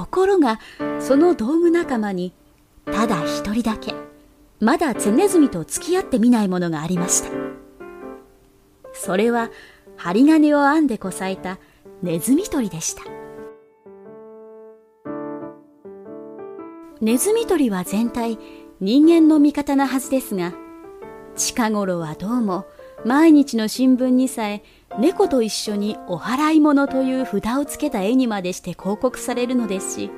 ところがその道具仲間にただ一人だけまだツネズミと付き合ってみないものがありました。それは針金を編んでこさえたネズミ捕りでした。ネズミ捕りは全体人間の味方なはずですが近頃はどうも毎日の新聞にさえ猫と一緒にお払い物という札をつけた絵にまでして広告されるのですし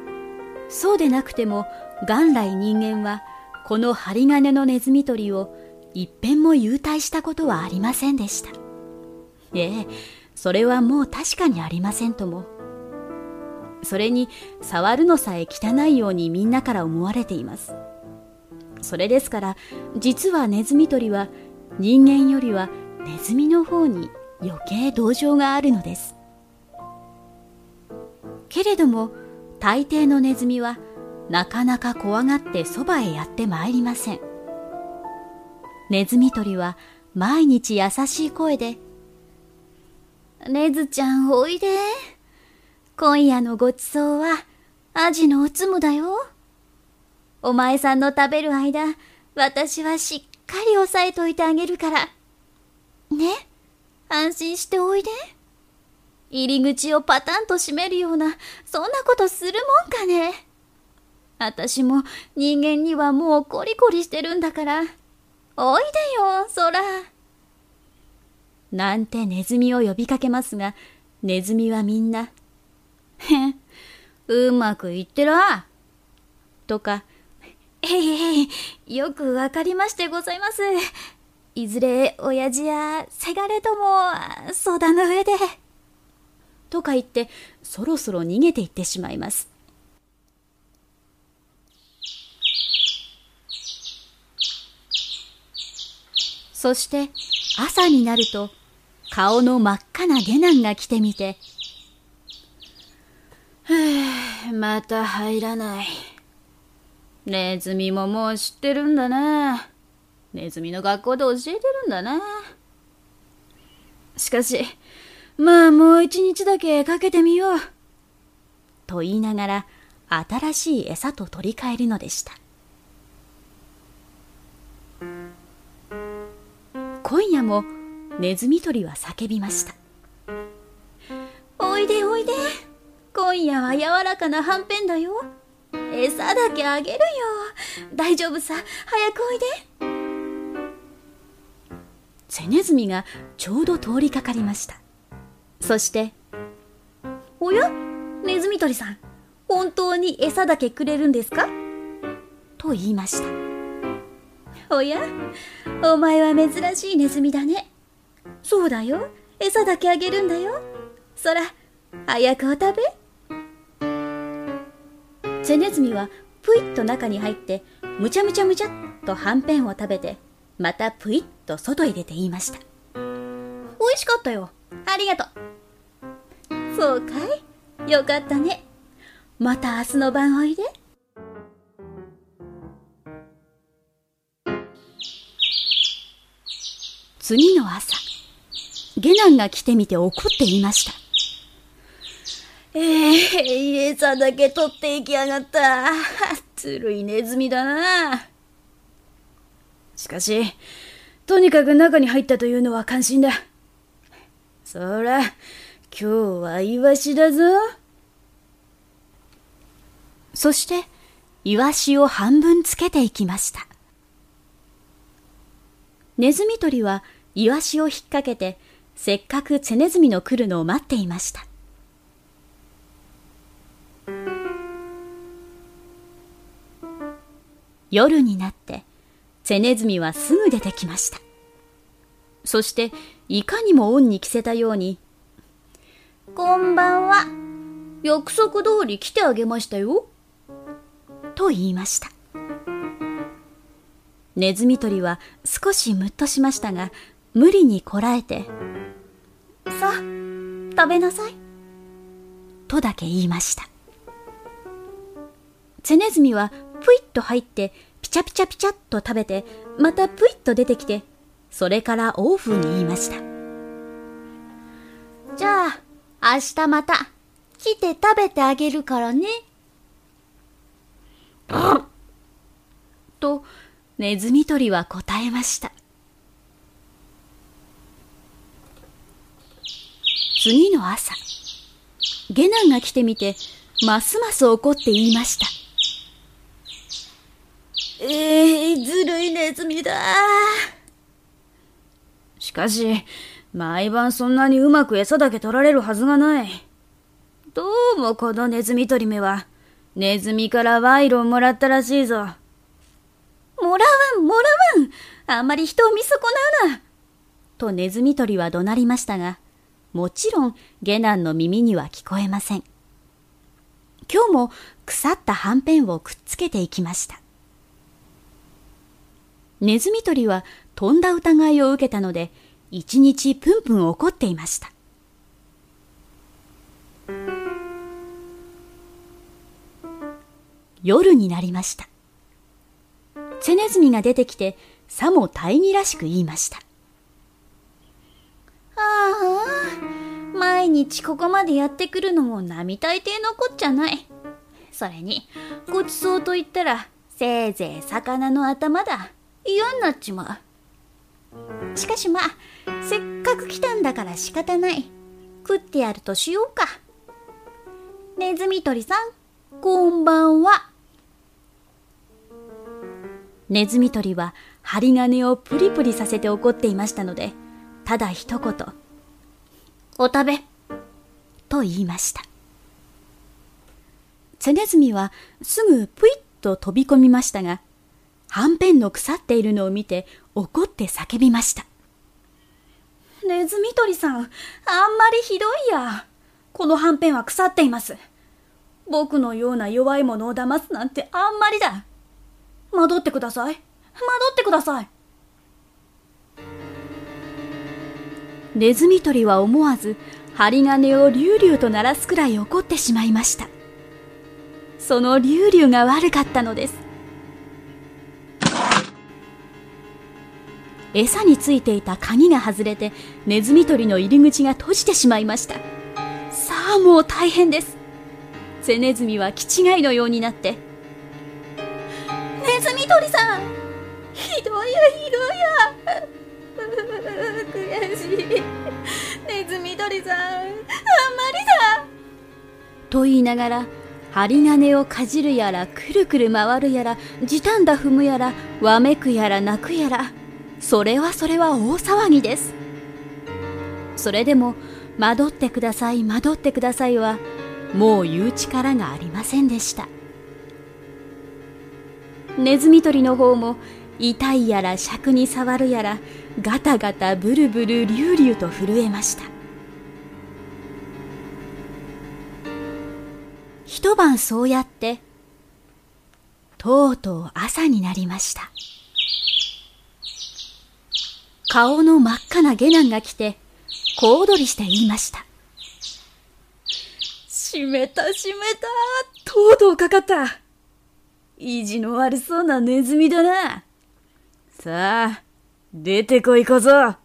そうでなくても元来人間はこの針金のネズミ捕りを一遍も優待したことはありませんでした。ええそれはもう確かにありませんとも。それに触るのさえ汚いようにみんなから思われています。それですから実はネズミ捕りは人間よりはネズミの方に余計同情があるのです。けれども大抵のネズミはなかなか怖がってそばへやってまいりません。ネズミ捕りは毎日優しい声で「ネズちゃんおいで。今夜のごちそうはアジのおつむだよ。お前さんの食べる間私はしっかり押さえといてあげるからね？安心しておいで。入り口をパタンと閉めるような、そんなことするもんかね。私も人間にはもうコリコリしてるんだから。おいでよ、そら。なんてネズミを呼びかけますが、ネズミはみんな、へん、うまくいってら。とか、へいへい、よくわかりましてございます。いずれ親父やせがれとも相談の上で。とか言ってそろそろ逃げていってしまいます。そして朝になると顔の真っ赤な下男が来てみて、はぁ、また入らない。ネズミももう知ってるんだな。ネズミの学校で教えてるんだな。しかし、まあもう一日だけかけてみよう。と言いながら、新しい餌と取り替えるのでした。今夜もネズミ捕りは叫びました。おいでおいで。今夜は柔らかなはんぺんだよ。餌だけあげるよ。大丈夫さ。早くおいで。セネズミがちょうど通りかかりましたそして「おや？ネズミ捕りさん本当に餌だけくれるんですか?」と言いましたおや？お前は珍しいネズミだねそうだよ餌だけあげるんだよそら早くお食べセネズミはぷいっと中に入ってむちゃむちゃむちゃっとはんぺんを食べてまたぷいっと外へ出て言いました。美味しかったよ。ありがとう。そうかい？よかったね。また明日の晩おいで。次の朝、下男が来てみて怒って言いました。ええー、餌だけ取っていきやがった。ずるいネズミだな。しかし、とにかく中に入ったというのは関心だ。そら、今日はイワシだぞ。そして、イワシを半分つけていきました。ネズミ捕りはイワシを引っ掛けて、せっかくツネズミの来るのを待っていました。夜になって、セネズミはすぐ出てきました。そして、いかにも恩に着せたように、こんばんは。約束通り来てあげましたよ。と言いました。ネズミ捕りは少しムッとしましたが、無理にこらえて、さあ、食べなさい。とだけ言いました。セネズミはぷいっと入ってピチャピチャピチャっと食べて、またぷいっと出てきて、それからオーフに言いました。じゃあ、明日また来て食べてあげるからね。と、ネズミ捕りは答えました。次の朝、下男が来てみて、ますます怒って言いました。ええー、ずるいネズミだ。しかし、毎晩そんなにうまく餌だけ取られるはずがない。どうもこのネズミ捕り目は、ネズミから賄賂をもらったらしいぞ。もらわん、もらわん。あんまり人を見損なうな。とネズミ捕りは怒鳴りましたが、もちろん下男の耳には聞こえません。今日も腐ったはんぺんをくっつけていきました。ネズミ捕りは飛んだ疑いを受けたので、一日プンプン怒っていました。夜になりました。ツネズミが出てきて、さも大義らしく言いました。ああ、毎日ここまでやってくるのも並大抵のこっちゃない。それに、ごちそうと言ったら、せいぜい魚の頭だ。嫌になっちまう。しかしまあ、せっかく来たんだから仕方ない。食ってやるとしようか。ネズミ捕りさん、こんばんは。ネズミ捕りは針金をプリプリさせて怒っていましたので、ただ一言、お食べ、と言いました。ツネズミはすぐぷいっと飛び込みましたが、はんぺんの腐っているのを見て怒って叫びました。ネズミ捕りさん、あんまりひどいや。このはんぺんは腐っています。僕のような弱い者を騙すなんてあんまりだ。戻ってください。戻ってください。ネズミ捕りは思わず針金をリュウリュウと鳴らすくらい怒ってしまいました。そのリュウリュウが悪かったのです。餌についていた鍵が外れてネズミ捕りの入り口が閉じてしまいました。さあもう大変です。セネズミは気違いのようになってネズミ捕りさんひどいやひどいや悔しいネズミ捕りさんあんまりだと言いながら針金をかじるやらくるくる回るやらじたんだ踏むやらわめくやら泣くやらそれはそれは大騒ぎです。それでも惑ってください惑ってくださいはもう言う力がありませんでした。ネズミ捕りの方も痛いやら尺に触るやらガタガタブルブルリュウリュウと震えました。一晩そうやってとうとう朝になりました。顔の真っ赤な下男が来て小躍りして言いましたしめたしめたとうとうかかった意地の悪そうなネズミだな。さあ、出てこい小僧。